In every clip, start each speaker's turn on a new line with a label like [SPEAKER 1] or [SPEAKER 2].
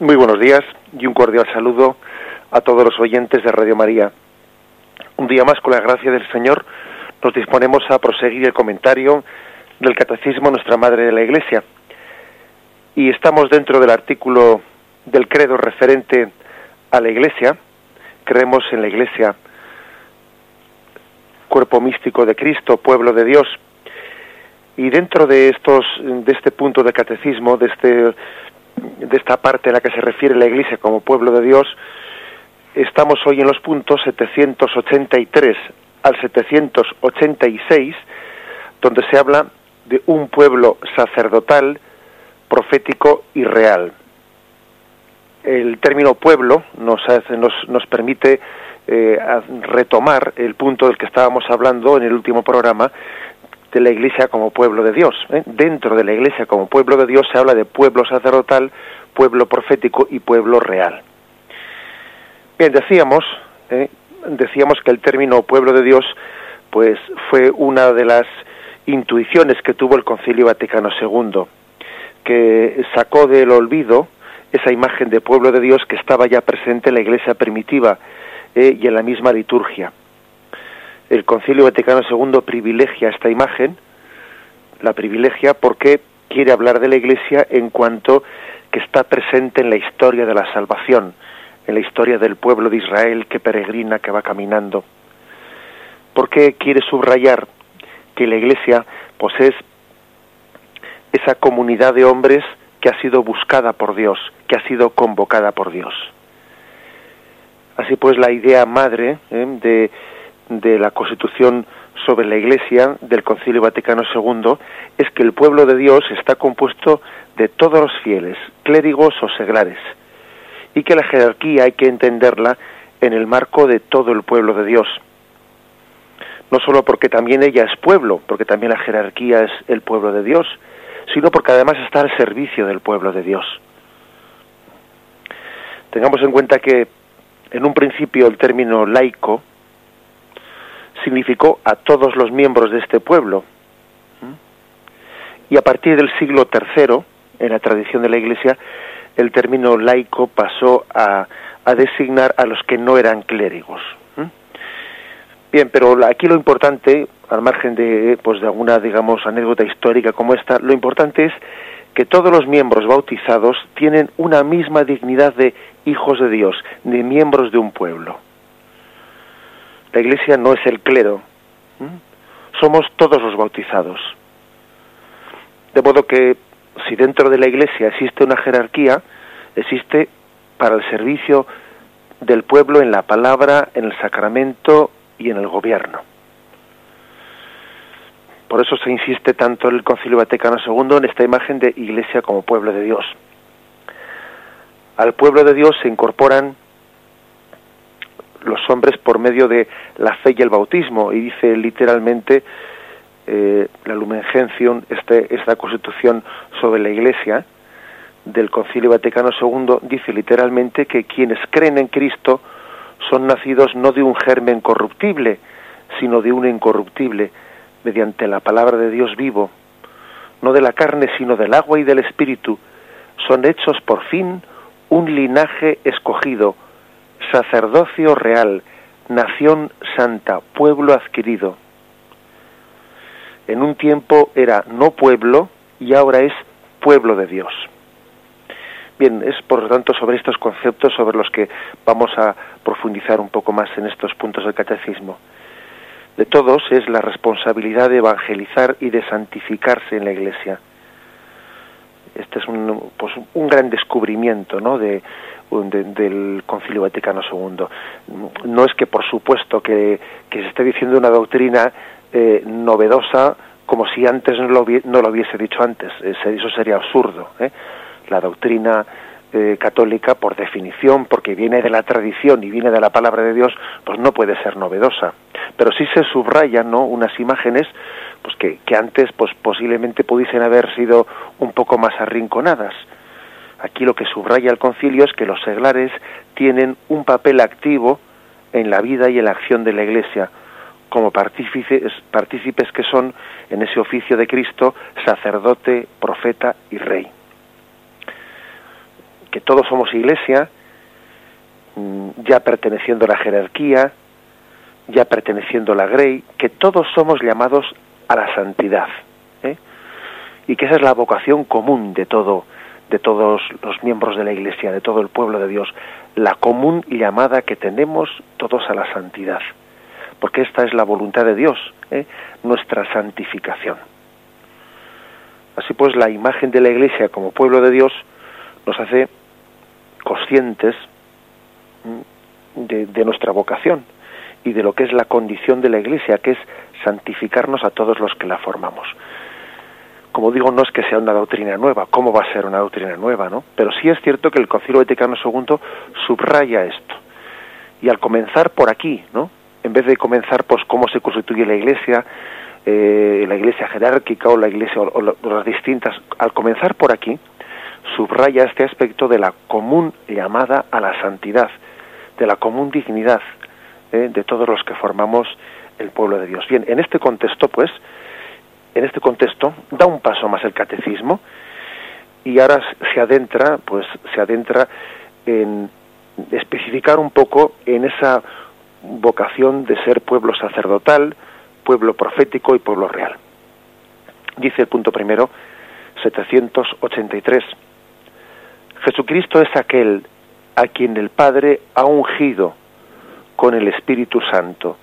[SPEAKER 1] Muy buenos días y un cordial saludo a todos los oyentes de Radio María. Un día más, con la gracia del Señor, nos disponemos a proseguir el comentario del Catecismo Nuestra Madre de la Iglesia. Y estamos dentro del artículo del credo referente a la Iglesia. Creemos en la Iglesia, cuerpo místico de Cristo, pueblo de Dios. Y dentro de estos, de este punto de catecismo, de este de esta parte a la que se refiere la Iglesia como pueblo de Dios, estamos hoy en los puntos 783 al 786, donde se habla de un pueblo sacerdotal, profético y real. El término pueblo nos, nos, nos permite eh, retomar el punto del que estábamos hablando en el último programa, de la Iglesia como pueblo de Dios. ¿eh? Dentro de la Iglesia como pueblo de Dios se habla de pueblo sacerdotal, pueblo profético y pueblo real. Bien, decíamos, ¿eh? decíamos que el término pueblo de Dios, pues fue una de las intuiciones que tuvo el Concilio Vaticano II, que sacó del olvido esa imagen de pueblo de Dios que estaba ya presente en la Iglesia primitiva ¿eh? y en la misma liturgia el Concilio Vaticano II privilegia esta imagen, la privilegia porque quiere hablar de la Iglesia en cuanto que está presente en la historia de la salvación, en la historia del pueblo de Israel que peregrina, que va caminando. Porque quiere subrayar que la Iglesia pues es esa comunidad de hombres que ha sido buscada por Dios, que ha sido convocada por Dios. Así pues, la idea madre ¿eh? de de la Constitución sobre la Iglesia del Concilio Vaticano II es que el pueblo de Dios está compuesto de todos los fieles, clérigos o seglares, y que la jerarquía hay que entenderla en el marco de todo el pueblo de Dios. No solo porque también ella es pueblo, porque también la jerarquía es el pueblo de Dios, sino porque además está al servicio del pueblo de Dios. Tengamos en cuenta que en un principio el término laico significó a todos los miembros de este pueblo. Y a partir del siglo III, en la tradición de la Iglesia, el término laico pasó a, a designar a los que no eran clérigos. Bien, pero aquí lo importante, al margen de, pues, de alguna, digamos, anécdota histórica como esta, lo importante es que todos los miembros bautizados tienen una misma dignidad de hijos de Dios, de miembros de un pueblo. La Iglesia no es el clero, somos todos los bautizados. De modo que si dentro de la Iglesia existe una jerarquía, existe para el servicio del pueblo en la palabra, en el sacramento y en el gobierno. Por eso se insiste tanto en el Concilio Vaticano II en esta imagen de Iglesia como pueblo de Dios. Al pueblo de Dios se incorporan los hombres por medio de la fe y el bautismo, y dice literalmente eh, la Lumen Gentium, este, esta constitución sobre la Iglesia del Concilio Vaticano II, dice literalmente que quienes creen en Cristo son nacidos no de un germen corruptible, sino de un incorruptible, mediante la palabra de Dios vivo, no de la carne, sino del agua y del Espíritu, son hechos por fin un linaje escogido, sacerdocio real, nación santa, pueblo adquirido. En un tiempo era no pueblo y ahora es pueblo de Dios. Bien, es por lo tanto sobre estos conceptos sobre los que vamos a profundizar un poco más en estos puntos del catecismo. De todos es la responsabilidad de evangelizar y de santificarse en la Iglesia. Este es un, pues, un gran descubrimiento ¿no? de, del Concilio Vaticano II. No es que, por supuesto, que, se esté diciendo una doctrina eh, novedosa como si antes no lo, hubiese dicho antes. Eso sería absurdo. ¿eh? La doctrina eh, católica, por definición, porque viene de la tradición y viene de la palabra de Dios, pues no puede ser novedosa. Pero sí se subrayan ¿no? unas imágenes pues que, que antes pues posiblemente pudiesen haber sido un poco más arrinconadas Aquí lo que subraya el concilio es que los seglares tienen un papel activo en la vida y en la acción de la Iglesia, como partícipes, partícipes que son en ese oficio de Cristo, sacerdote, profeta y rey. que todos somos iglesia, mm, ya perteneciendo a la jerarquía, ya perteneciendo a la grey, que todos somos llamados a la santidad, ¿eh? y que esa es la vocación común de todo, de todos los miembros de la Iglesia, de todo el pueblo de Dios, la común llamada que tenemos todos a la santidad, porque esta es la voluntad de Dios, ¿eh? nuestra santificación. Así pues, la imagen de la Iglesia como pueblo de Dios nos hace conscientes de, de nuestra vocación y de lo que es la condición de la Iglesia, que es santificarnos a todos los que la formamos. Como digo, no es que sea una doctrina nueva, ¿cómo va a ser una doctrina nueva, no? Pero sí es cierto que el Concilio Vaticano II subraya esto. Y al comenzar por aquí, ¿no? En vez de comenzar pues cómo se constituye la Iglesia, eh, la Iglesia jerárquica o la Iglesia o, las distintas, al comenzar por aquí, subraya este aspecto de la común llamada a la santidad, de la común dignidad eh, de todos los que formamos el pueblo de Dios. Bien, en este contexto, pues, en este contexto, da un paso más el catecismo y ahora se adentra, pues, se adentra en especificar un poco en esa vocación de ser pueblo sacerdotal, pueblo profético y pueblo real. Dice el punto primero, 783. Jesucristo es aquel a quien el Padre ha ungido con el Espíritu Santo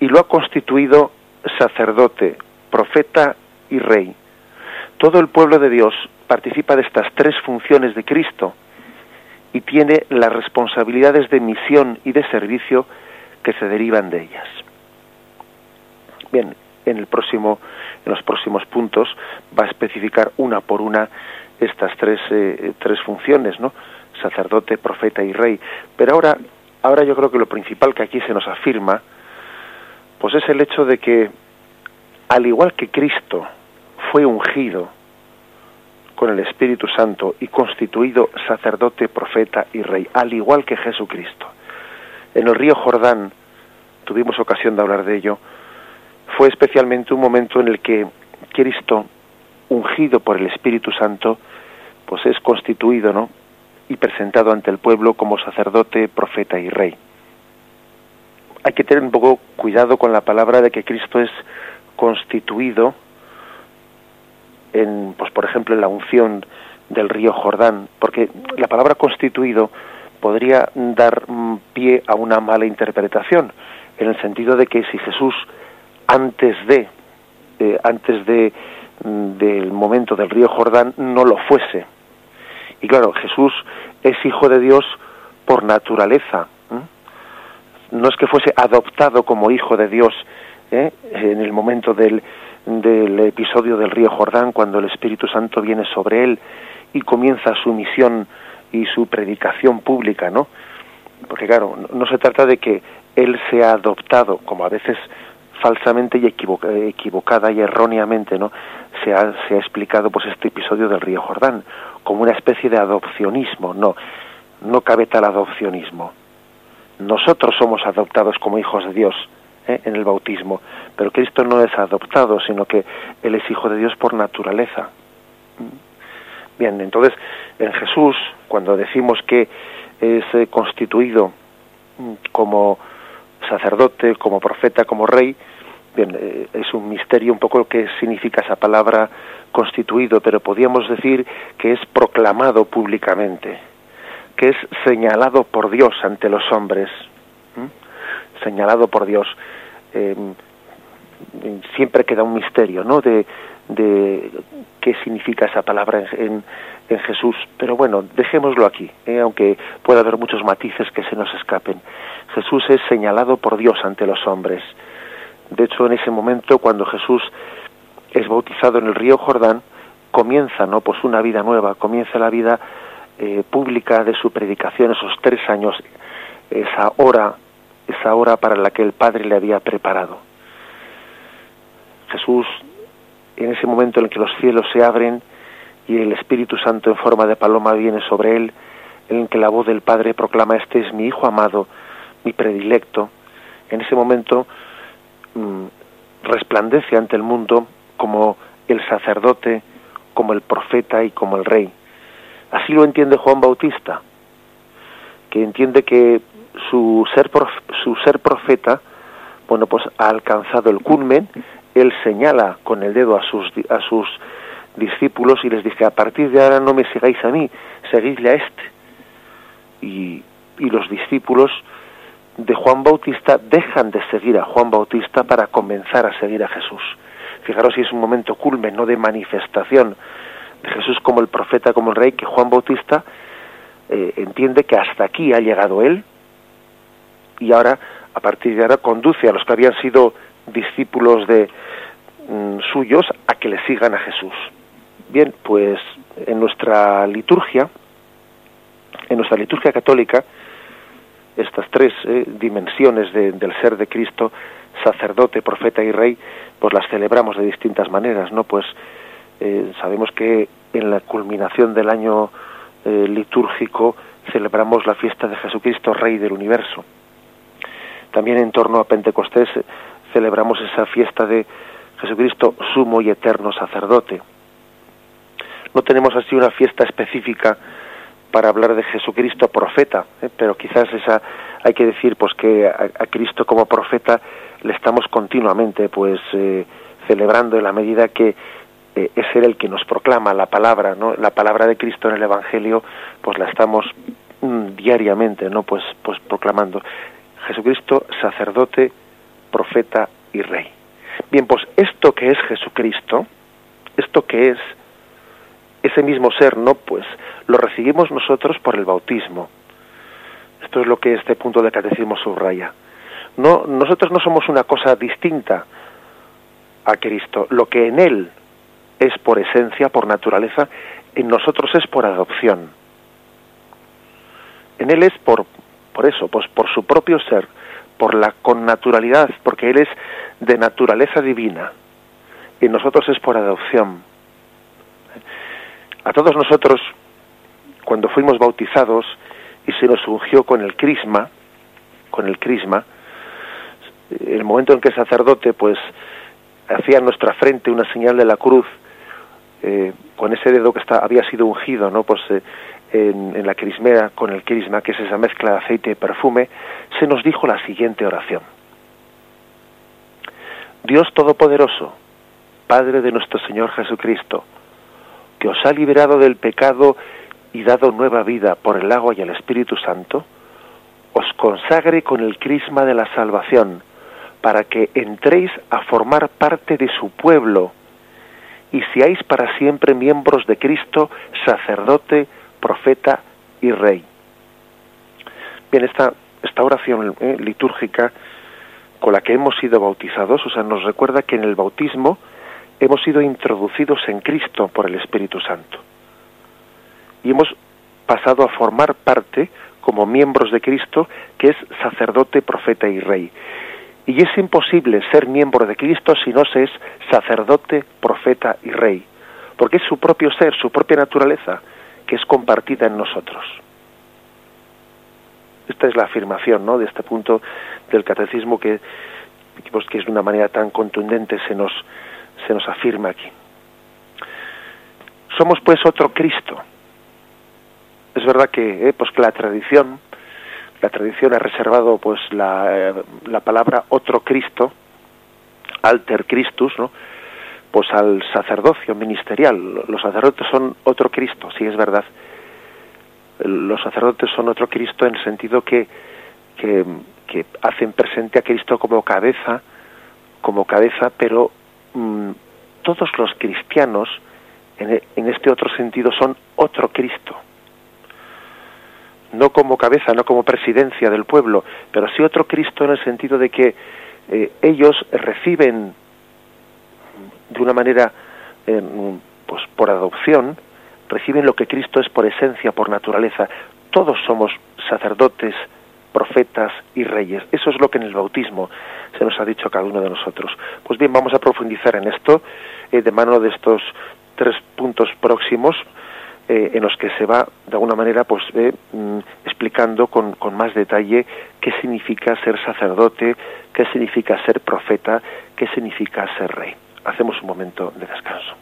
[SPEAKER 1] y lo ha constituido sacerdote, profeta y rey. Todo el pueblo de Dios participa de estas tres funciones de Cristo y tiene las responsabilidades de misión y de servicio que se derivan de ellas. Bien, en el próximo, en los próximos puntos va a especificar una por una estas tres, eh, tres funciones, ¿no? Sacerdote, profeta y rey. Pero ahora, ahora yo creo que lo principal que aquí se nos afirma pues es el hecho de que, al igual que Cristo fue ungido con el Espíritu Santo y constituido sacerdote, profeta y rey, al igual que Jesucristo, en el río Jordán, tuvimos ocasión de hablar de ello, fue especialmente un momento en el que Cristo, ungido por el Espíritu Santo, pues es constituido, ¿no? y presentado ante el pueblo como sacerdote, profeta y rey. Hay que tener un poco cuidado con la palabra de que Cristo es constituido en, pues por ejemplo, en la unción del río Jordán, porque la palabra constituido podría dar mm, pie a una mala interpretación, en el sentido de que si Jesús antes de, eh, antes de mm, del momento del río Jordán no lo fuese. Y claro, Jesús es hijo de Dios por naturaleza, no es que fuese adoptado como hijo de Dios ¿eh? en el momento del, del episodio del río Jordán, cuando el Espíritu Santo viene sobre él y comienza su misión y su predicación pública, ¿no? Porque claro, no se trata de que él sea adoptado, como a veces falsamente y equivocada y erróneamente, ¿no? Se ha, se ha explicado pues este episodio del río Jordán como una especie de adopcionismo, no, no cabe tal adopcionismo nosotros somos adoptados como hijos de Dios en el bautismo, pero Cristo no es adoptado, sino que Él es hijo de Dios por naturaleza. Bien, entonces en Jesús, cuando decimos que es eh, constituido mm, como sacerdote, como profeta, como rey, bien, eh, es un misterio un poco lo que significa esa palabra constituido, pero podríamos decir que es proclamado públicamente que es señalado por Dios ante los hombres, señalado por Dios. Em, siempre queda un misterio, ¿no? De, qué significa esa palabra en, en, Jesús. Pero bueno, dejémoslo aquí, ¿eh? aunque pueda haber muchos matices que se nos escapen. Jesús es señalado por Dios ante los hombres. De hecho, en ese momento, cuando Jesús es bautizado en el río Jordán, comienza, ¿no? Pues una vida nueva, comienza la vida eh, pública de su predicación, esos tres años, esa hora, esa hora para la que el Padre le había preparado. Jesús, en ese momento en el que los cielos se abren y el Espíritu Santo en forma de paloma viene sobre él, en el que la voz del Padre proclama, este es mi Hijo amado, mi predilecto, en ese momento mm, resplandece ante el mundo como el sacerdote, como el profeta y como el rey Así lo entiende Juan Bautista, que entiende que su ser, su ser profeta, bueno, pues ha alcanzado el culmen, él señala con el dedo a sus, a sus discípulos y les dice, a partir de ahora no me sigáis a mí, seguidle a este. Y, y los discípulos de Juan Bautista dejan de seguir a Juan Bautista para comenzar a seguir a Jesús. Fijaros si es un momento culmen, no de manifestación de Jesús como el profeta, como el rey, que Juan Bautista eh, entiende que hasta aquí ha llegado él y ahora, a partir de ahora, conduce a los que habían sido discípulos de mm, suyos a que le sigan a Jesús. Bien, pues en nuestra liturgia, en nuestra liturgia católica, estas tres eh, dimensiones del ser de Cristo, sacerdote, profeta y rey, pues las celebramos de distintas maneras, ¿no? Pues eh, sabemos que en la culminación del año eh, litúrgico celebramos la fiesta de Jesucristo, Rey del Universo. También en torno a Pentecostés celebramos esa fiesta de Jesucristo, sumo y eterno sacerdote. No tenemos así una fiesta específica para hablar de Jesucristo profeta, ¿eh? pero quizás esa hay que decir pues que a, Cristo como profeta le estamos continuamente pues eh, celebrando en la medida que eh, es él el que nos proclama la palabra, ¿no? La palabra de Cristo en el Evangelio, pues la estamos mm, diariamente, ¿no? Pues pues proclamando Jesucristo sacerdote, profeta y rey. Bien, pues esto que es Jesucristo, esto que es ese mismo ser, ¿no? Pues lo recibimos nosotros por el bautismo. Esto es lo que este punto de catecismo subraya. No, nosotros no somos una cosa distinta a Cristo. Lo que en Él es por esencia, por naturaleza, en nosotros es por adopción. En Él es por, por eso, pues por su propio ser, por la connaturalidad, porque Él es de naturaleza divina. Y nosotros es por adopción. A todos nosotros, cuando fuimos bautizados y se nos ungió con el crisma, con el crisma, el momento en que el sacerdote pues hacía en nuestra frente una señal de la cruz eh, con ese dedo que está, había sido ungido no pues eh, en, la crismera con el crisma que es esa mezcla de aceite y perfume se nos dijo la siguiente oración. Dios todopoderoso Padre de nuestro Señor Jesucristo que os ha liberado del pecado y dado nueva vida por el agua y el Espíritu Santo, os consagre con el crisma de la salvación, para que entréis a formar parte de su pueblo y seáis para siempre miembros de Cristo, sacerdote, profeta y rey. Bien, esta, esta oración eh, litúrgica con la que hemos sido bautizados, o sea, nos recuerda que en el bautismo hemos sido introducidos en Cristo por el Espíritu Santo. Y hemos pasado a formar parte, como miembros de Cristo, que es sacerdote, profeta y rey. Y es imposible ser miembro de Cristo si no se es sacerdote, profeta y rey, porque es su propio ser, su propia naturaleza, que es compartida en nosotros. Esta es la afirmación ¿no? de este punto del catecismo que, pues, que es de una manera tan contundente se nos, se nos afirma aquí. Somos pues otro Cristo. Es verdad que, eh, pues que la tradición, la tradición ha reservado pues la, eh, la palabra otro Cristo, alter Christus, ¿no? Pues al sacerdocio ministerial. Los sacerdotes son otro Cristo, sí es verdad. Los sacerdotes son otro Cristo en el sentido que, que, hacen presente a Cristo como cabeza, como cabeza, pero Mm, todos los cristianos e, en, este otro sentido son otro Cristo. No como cabeza, no como presidencia del pueblo, pero sí otro Cristo en el sentido de que eh, ellos reciben de una manera, eh, pues por adopción, reciben lo que Cristo es por esencia, por naturaleza. Todos somos sacerdotes, profetas y reyes. Eso es lo que en el bautismo se nos ha dicho a cada uno de nosotros. Pues bien, vamos a profundizar en esto eh, de mano de estos tres puntos próximos eh, en los que se va de alguna manera pues eh, mm, explicando con, con más detalle qué significa ser sacerdote, qué significa ser profeta, qué significa ser rey. Hacemos un momento de descanso.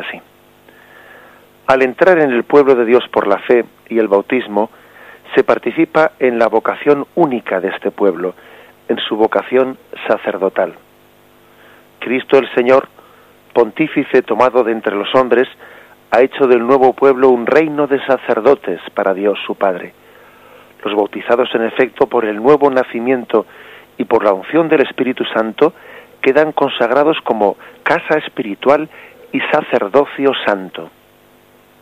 [SPEAKER 1] Así. Al entrar en el pueblo de Dios por la fe y el bautismo, se participa en la vocación única de este pueblo, en su vocación sacerdotal. Cristo el Señor, pontífice tomado de entre los hombres, ha hecho del nuevo pueblo un reino de sacerdotes para Dios su Padre. Los bautizados en efecto por el nuevo nacimiento y por la unción del Espíritu Santo quedan consagrados como casa espiritual y sacerdocio santo.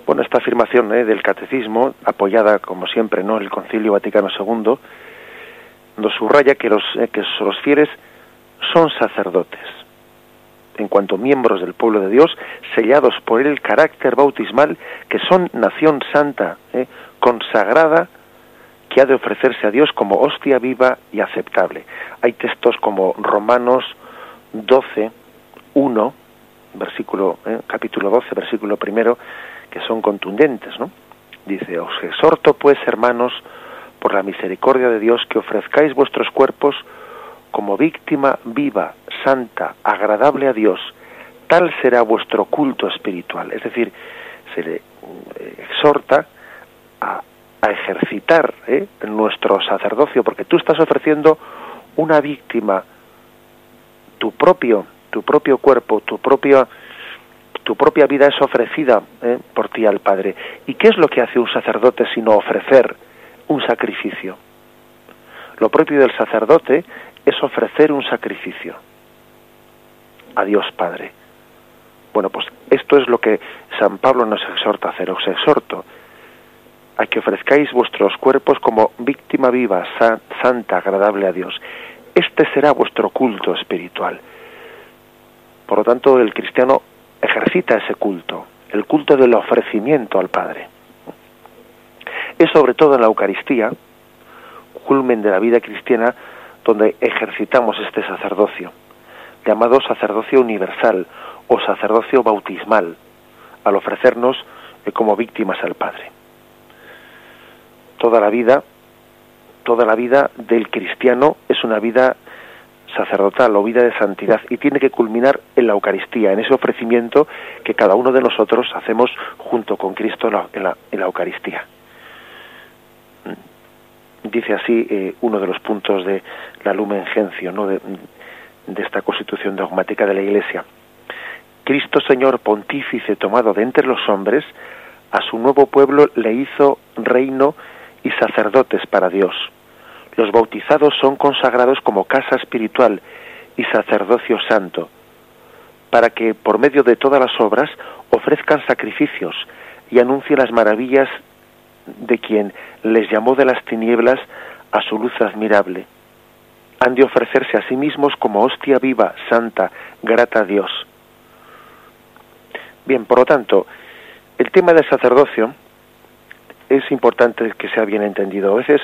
[SPEAKER 1] Bueno, esta afirmación ¿eh? del catecismo, apoyada como siempre no el Concilio Vaticano II, nos subraya que los, eh, que los fieles son sacerdotes, en cuanto miembros del pueblo de Dios, sellados por el carácter bautismal, que son nación santa, ¿eh? consagrada, que ha de ofrecerse a Dios como hostia viva y aceptable. Hay textos como Romanos 12, 1, versículo, eh, capítulo 12, versículo primero, que son contundentes, ¿no? Dice, os exhorto pues, hermanos, por la misericordia de Dios, que ofrezcáis vuestros cuerpos como víctima viva, santa, agradable a Dios, tal será vuestro culto espiritual. Es decir, se le eh, exhorta a, ejercitar ¿eh? nuestro sacerdocio, porque tú estás ofreciendo una víctima tu propio, tu propio cuerpo, tu propia, tu propia vida es ofrecida ¿eh? por ti al Padre. ¿Y qué es lo que hace un sacerdote sino ofrecer un sacrificio? Lo propio del sacerdote es ofrecer un sacrificio a Dios Padre. Bueno, pues esto es lo que San Pablo nos exhorta a hacer. Os exhorto a que ofrezcáis vuestros cuerpos como víctima viva, santa, agradable a Dios. Este será vuestro culto espiritual. Por lo tanto, el cristiano ejercita ese culto, el culto del ofrecimiento al Padre. Es sobre todo en la Eucaristía, culmen de la vida cristiana, donde ejercitamos este sacerdocio, llamado sacerdocio universal o sacerdocio bautismal, al ofrecernos como víctimas al Padre. Toda la vida toda la vida del cristiano es una vida sacerdotal o vida de santidad y tiene que culminar en la Eucaristía, en ese ofrecimiento que cada uno de nosotros hacemos junto con Cristo en la, Eucaristía. Dice así eh, uno de los puntos de la Lumen Gentium, de esta constitución dogmática de la Iglesia. Cristo Señor pontífice tomado de entre los hombres, a su nuevo pueblo le hizo reino y sacerdotes para Dios. Los bautizados son consagrados como casa espiritual y sacerdocio santo, para que por medio de todas las obras ofrezcan sacrificios y anuncien las maravillas de quien les llamó de las tinieblas a su luz admirable. Han de ofrecerse a sí mismos como hostia viva, santa, grata a Dios. Bien, por lo tanto, el tema del sacerdocio es importante que sea bien entendido. A veces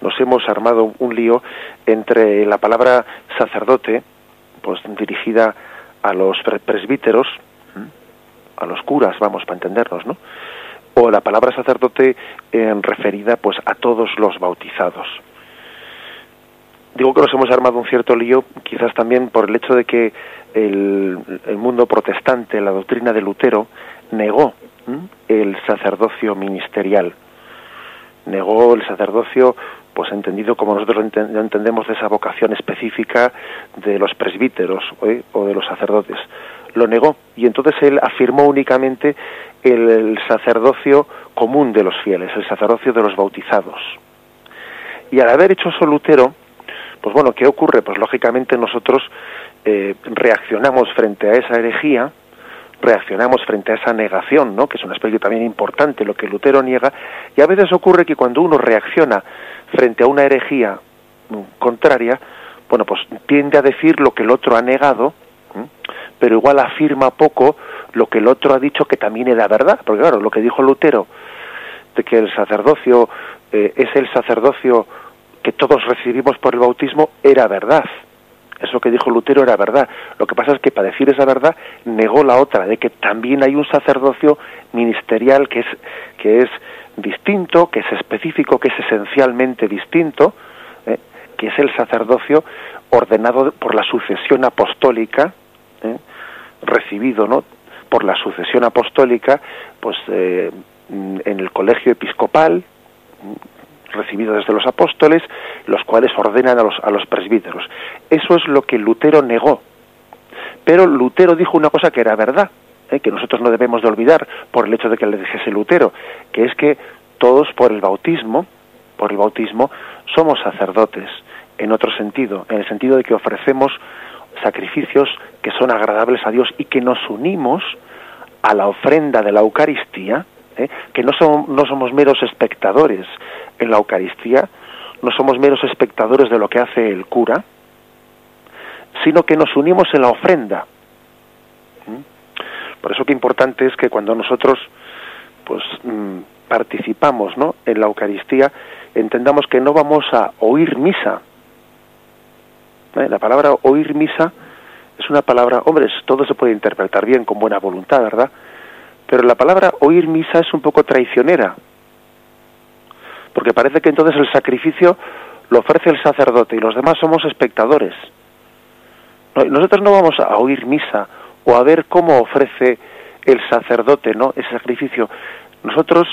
[SPEAKER 1] nos hemos armado un lío entre la palabra sacerdote, pues dirigida a los presbíteros, a los curas, vamos, para entendernos, ¿no? O la palabra sacerdote en referida, pues, a todos los bautizados. Digo que nos hemos armado un cierto lío, quizás también por el hecho de que el mundo protestante, la doctrina de Lutero, negó el sacerdocio ministerial negó el sacerdocio pues entendido como nosotros lo entendemos de esa vocación específica de los presbíteros ¿eh? o de los sacerdotes. Lo negó y entonces él afirmó únicamente el, sacerdocio común de los fieles, el sacerdocio de los bautizados. Y al haber hecho eso Lutero, pues bueno, ¿qué ocurre? Pues lógicamente nosotros eh, reaccionamos frente a esa herejía, reaccionamos frente a esa negación, ¿no? que es un aspecto también importante, lo que Lutero niega, y a veces ocurre que cuando uno reacciona frente a una herejía mm, contraria, bueno, pues tiende a decir lo que el otro ha negado, pero igual afirma poco lo que el otro ha dicho que también era verdad, porque claro, lo que dijo Lutero de que el sacerdocio eh, es el sacerdocio que todos recibimos por el bautismo era verdad. Eso que dijo Lutero era verdad. Lo que pasa es que para decir esa verdad negó la otra, de que también hay un sacerdocio ministerial que es, que es distinto, que es específico, que es esencialmente distinto, ¿eh? que es el sacerdocio ordenado por la sucesión apostólica, ¿eh? recibido ¿no? por la sucesión apostólica, pues eh, en el colegio episcopal, recibido desde los apóstoles, los cuales ordenan a los, a los presbíteros. Eso es lo que Lutero negó. Pero Lutero dijo una cosa que era verdad, ¿eh? que nosotros no debemos de olvidar por el hecho de que le dijese Lutero, que es que todos por el bautismo, por el bautismo, somos sacerdotes, en otro sentido, en el sentido de que ofrecemos sacrificios que son agradables a Dios y que nos unimos a la ofrenda de la Eucaristía, ¿eh? que no, no somos meros espectadores en la Eucaristía, no somos meros espectadores de lo que hace el cura, sino que nos unimos en la ofrenda. ¿Mm? Por eso que importante es que cuando nosotros pues mm, participamos ¿no? en la Eucaristía, entendamos que no vamos a oír misa. ¿Eh? La palabra oír misa es una palabra, hombre, todo se puede interpretar bien, con buena voluntad, ¿verdad? Pero la palabra oír misa es un poco traicionera, porque parece que entonces el sacrificio lo ofrece el sacerdote y los demás somos espectadores. Nosotros no vamos a oír misa o a ver cómo ofrece el sacerdote, ¿no? Ese sacrificio. Nosotros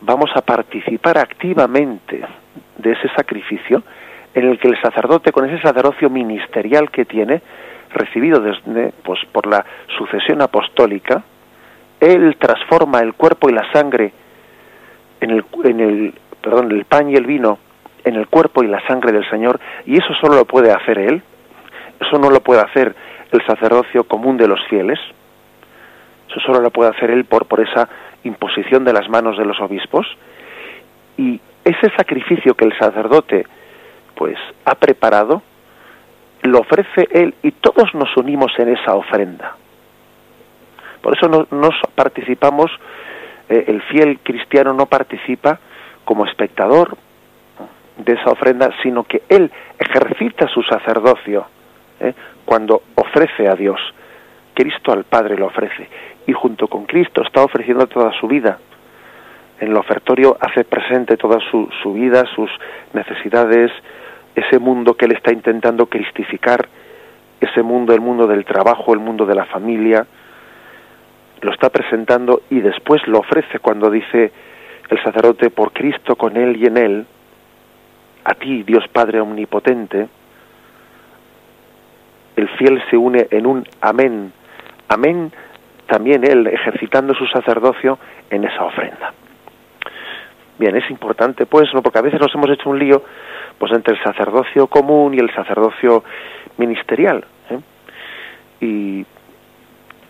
[SPEAKER 1] vamos a participar activamente de ese sacrificio en el que el sacerdote, con ese sacerdocio ministerial que tiene, recibido desde, pues, por la sucesión apostólica, él transforma el cuerpo y la sangre en el, en el, perdón, el pan y el vino en el cuerpo y la sangre del Señor, y eso solo lo puede hacer Él, eso no lo puede hacer el sacerdocio común de los fieles, eso solo lo puede hacer Él por, por esa imposición de las manos de los obispos, y ese sacrificio que el sacerdote pues ha preparado, lo ofrece Él y todos nos unimos en esa ofrenda. Por eso no, participamos, eh, el fiel cristiano no participa como espectador de esa ofrenda, sino que él ejercita su sacerdocio eh, cuando ofrece a Dios. Cristo al Padre lo ofrece y junto con Cristo está ofreciendo toda su vida. En el ofertorio hace presente toda su, su vida, sus necesidades, ese mundo que él está intentando cristificar, ese mundo, el mundo del trabajo, el mundo de la familia, lo está presentando y después lo ofrece cuando dice el sacerdote por Cristo con él y en él, a ti, Dios Padre Omnipotente, el fiel se une en un amén. Amén también él ejercitando su sacerdocio en esa ofrenda. Bien, es importante pues, ¿no? porque a veces nos hemos hecho un lío pues entre el sacerdocio común y el sacerdocio ministerial. ¿eh? Y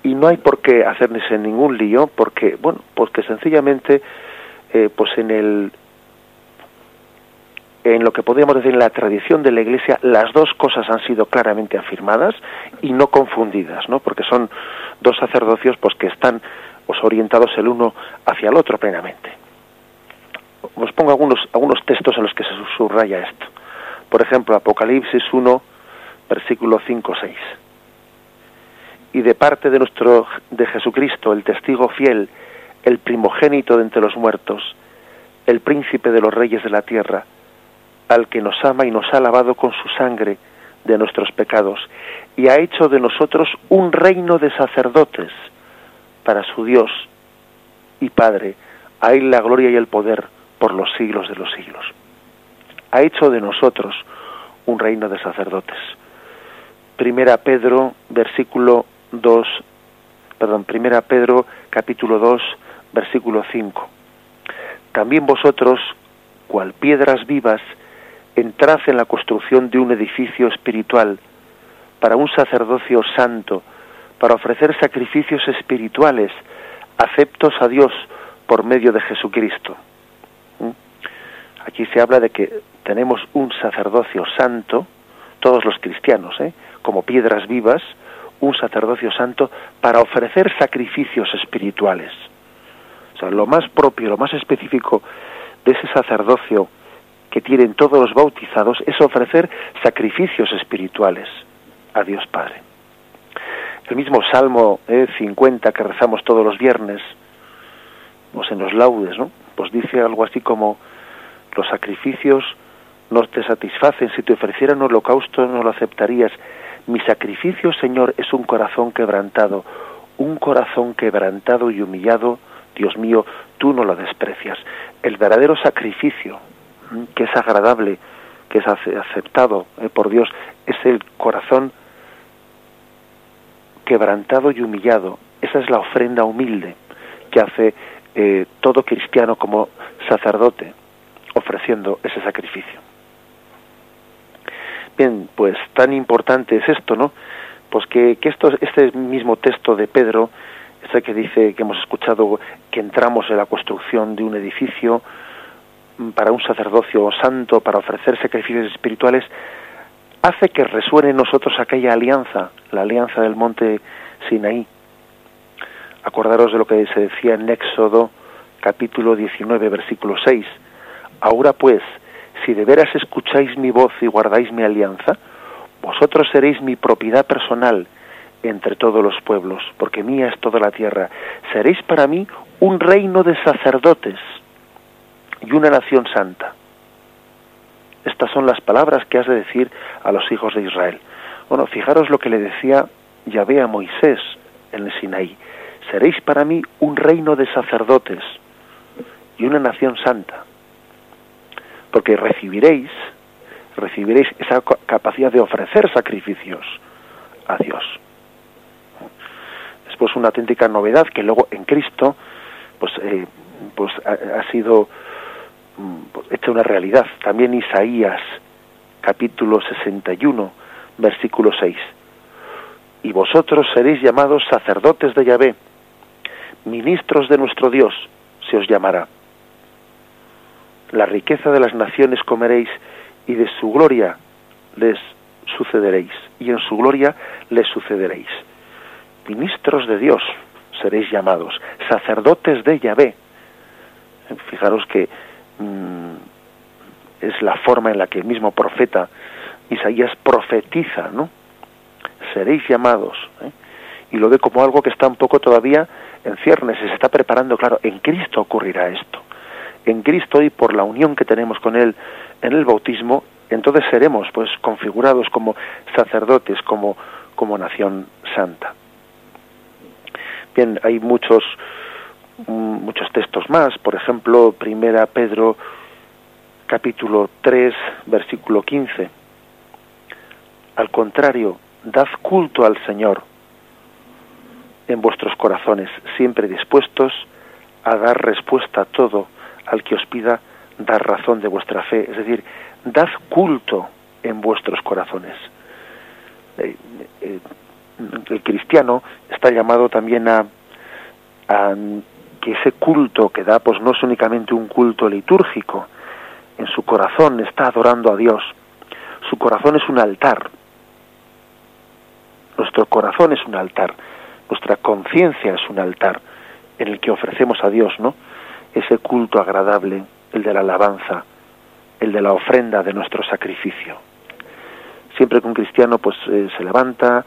[SPEAKER 1] y no hay por qué hacerse ningún lío porque bueno porque sencillamente eh, pues en el en lo que podríamos decir en la tradición de la Iglesia las dos cosas han sido claramente afirmadas y no confundidas no porque son dos sacerdocios pues que están pues, orientados el uno hacia el otro plenamente. Os pongo algunos algunos textos en los que se subraya esto. Por ejemplo Apocalipsis 1 versículo 5 6 y de parte de nuestro de Jesucristo, el testigo fiel, el primogénito de entre los muertos, el príncipe de los reyes de la tierra, al que nos ama y nos ha lavado con su sangre de nuestros pecados, y ha hecho de nosotros un reino de sacerdotes para su Dios y Padre, a él la gloria y el poder por los siglos de los siglos. Ha hecho de nosotros un reino de sacerdotes. Primera Pedro, versículo 2, perdón, primera Pedro capítulo 2, versículo 5. También vosotros, cual piedras vivas, entrad en la construcción de un edificio espiritual para un sacerdocio santo, para ofrecer sacrificios espirituales aceptos a Dios por medio de Jesucristo. ¿Mm? Aquí se habla de que tenemos un sacerdocio santo, todos los cristianos, ¿eh? como piedras vivas, un sacerdocio santo para ofrecer sacrificios espirituales. O sea, lo más propio, lo más específico de ese sacerdocio que tienen todos los bautizados es ofrecer sacrificios espirituales a Dios Padre. El mismo Salmo 50 eh, que rezamos todos los viernes, pues en los laudes, ¿no? Pues dice algo así como los sacrificios no te satisfacen, si te ofreciera un holocausto no lo aceptarías. Mi sacrificio, Señor, es un corazón quebrantado, un corazón quebrantado y humillado, Dios mío, tú no lo desprecias. El verdadero sacrificio, que es agradable, que es aceptado eh, por Dios, es el corazón quebrantado y humillado. Esa es la ofrenda humilde que hace eh, todo cristiano como sacerdote, ofreciendo ese sacrificio. Bien, pues tan importante es esto, ¿no? Pues que, esto, este mismo texto de Pedro, ese que dice que hemos escuchado que entramos en la construcción de un edificio mm, para un sacerdocio santo, para ofrecer sacrificios espirituales, hace que resuene en nosotros aquella alianza, la alianza del monte Sinaí. Acordaros de lo que se decía en Éxodo capítulo 19, versículo 6. Ahora pues, si de veras escucháis mi voz y guardáis mi alianza, vosotros seréis mi propiedad personal entre todos los pueblos, porque mía es toda la tierra. Seréis para mí un reino de sacerdotes y una nación santa. Estas son las palabras que has de decir a los hijos de Israel. Bueno, fijaros lo que le decía Yahvé a Moisés en el Sinaí. Seréis para mí un reino de sacerdotes y una nación santa porque recibiréis, recibiréis esa capacidad de ofrecer sacrificios a Dios. Después una auténtica novedad que luego en Cristo pues, eh, pues ha, sido mm, pues, hecha una realidad. También Isaías capítulo 61 versículo 6. Y vosotros seréis llamados sacerdotes de Yahvé, ministros de nuestro Dios se os llamará la riqueza de las naciones comeréis y de su gloria les sucederéis y en su gloria les sucederéis. Ministros de Dios seréis llamados, sacerdotes de Yahvé. Fijaros que mm, es la forma en la que el mismo profeta Isaías profetiza, ¿no? Seréis llamados. ¿eh? Y lo ve como algo que está un poco todavía en ciernes, se está preparando, claro, en Cristo ocurrirá esto en Cristo y por la unión que tenemos con Él en el bautismo, entonces seremos pues configurados como sacerdotes, como, como nación santa. Bien, hay muchos mm, muchos textos más, por ejemplo, Primera Pedro capítulo 3, versículo 15. Al contrario, dad culto al Señor en vuestros corazones, siempre dispuestos a dar respuesta a todo al que os pida dar razón de vuestra fe, es decir, dad culto en vuestros corazones. Eh, eh, el cristiano está llamado también a, a, que ese culto que da pues no es únicamente un culto litúrgico, en su corazón está adorando a Dios. Su corazón es un altar. Nuestro corazón es un altar. Nuestra conciencia es un altar en el que ofrecemos a Dios, ¿no? Ese culto agradable, el de la alabanza, el de la ofrenda de nuestro sacrificio. Siempre que un cristiano pues eh, se levanta,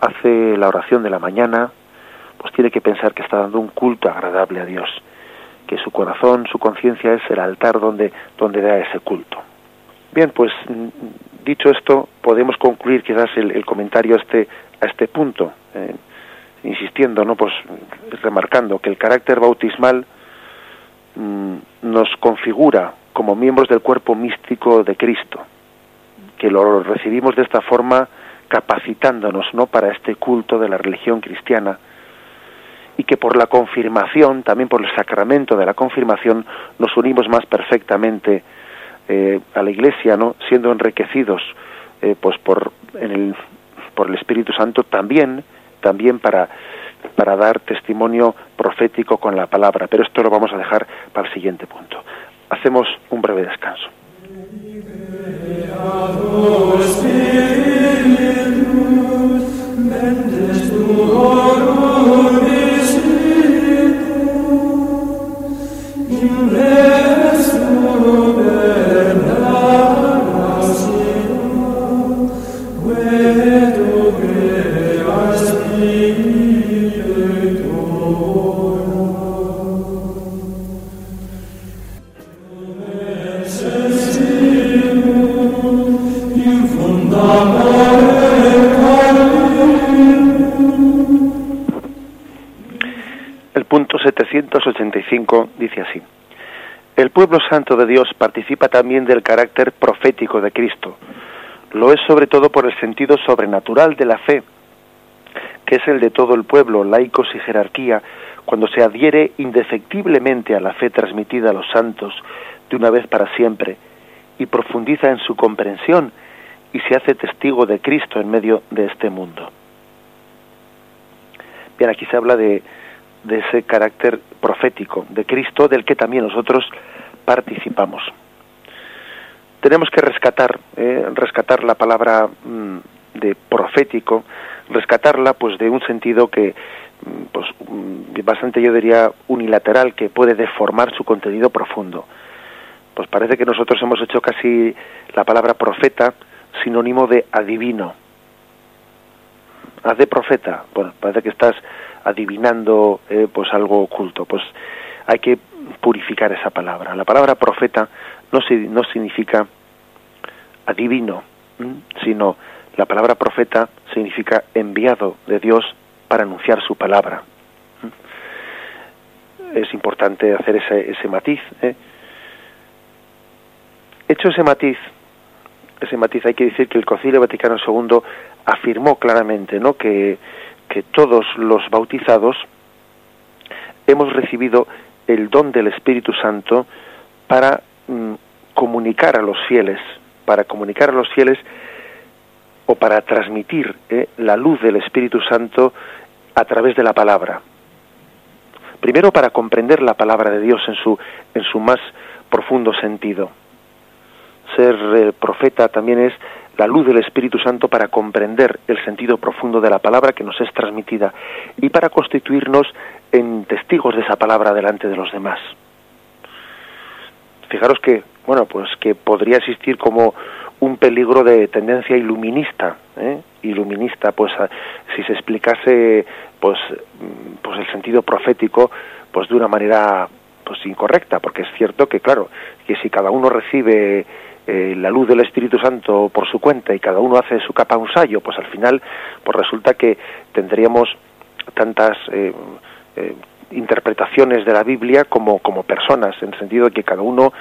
[SPEAKER 1] hace la oración de la mañana, pues tiene que pensar que está dando un culto agradable a Dios, que su corazón, su conciencia es el altar donde donde da ese culto. Bien, pues dicho esto, podemos concluir quizás el, el comentario a este a este punto, eh, insistiendo, no, pues remarcando que el carácter bautismal Mm, nos configura como miembros del cuerpo místico de Cristo, que lo recibimos de esta forma capacitándonos no para este culto de la religión cristiana y que por la confirmación, también por el sacramento de la confirmación, nos unimos más perfectamente eh, a la Iglesia, no siendo enriquecidos eh, pues por el, por el Espíritu Santo también también para para dar testimonio profético con la palabra, pero esto lo vamos a dejar para el siguiente punto. Hacemos un breve descanso. 785 dice así. El pueblo santo de Dios participa también del carácter profético de Cristo. Lo es sobre todo por el sentido sobrenatural de la fe, que es el de todo el pueblo, laicos y jerarquía, cuando se adhiere indefectiblemente a la fe transmitida a los santos de una vez para siempre y profundiza en su comprensión y se hace testigo de Cristo en medio de este mundo. Bien, aquí se habla de, de ese carácter profético de Cristo del que también nosotros participamos. Tenemos que rescatar, eh, rescatar la palabra mm, de profético, rescatarla pues de un sentido que mm, pues mm, bastante yo diría unilateral que puede deformar su contenido profundo. Pues parece que nosotros hemos hecho casi la palabra profeta sinónimo de adivino. Haz de profeta, bueno, parece que estás adivinando eh, pues algo oculto. Pues hay que purificar esa palabra. La palabra profeta no, no significa adivino, sino la palabra profeta significa enviado de Dios para anunciar su palabra. Es importante hacer ese, ese matiz. ¿eh? Hecho ese matiz, ese matiz hay que decir que el Concilio Vaticano II afirmó claramente ¿no? que, que todos los bautizados hemos recibido el don del Espíritu Santo para mm, comunicar a los fieles, para comunicar a los fieles o para transmitir eh, la luz del Espíritu Santo a través de la palabra. Primero para comprender la palabra de Dios en su, en su más profundo sentido. Ser eh, profeta también es la luz del Espíritu Santo para comprender el sentido profundo de la palabra que nos es transmitida y para constituirnos en testigos de esa palabra delante de los demás. Fijaros que, bueno, pues que podría existir como un peligro de tendencia iluminista, ¿eh? iluminista, pues si se explicase, pues, mm, pues el sentido profético, pues de una manera, pues incorrecta, porque es cierto que, claro, que si cada uno recibe eh, la luz del Espíritu Santo por su cuenta y cada uno hace su capa un sallo, pues al final, pues resulta que tendríamos tantas eh, eh, interpretaciones de la Biblia como, como personas, en el sentido de que cada uno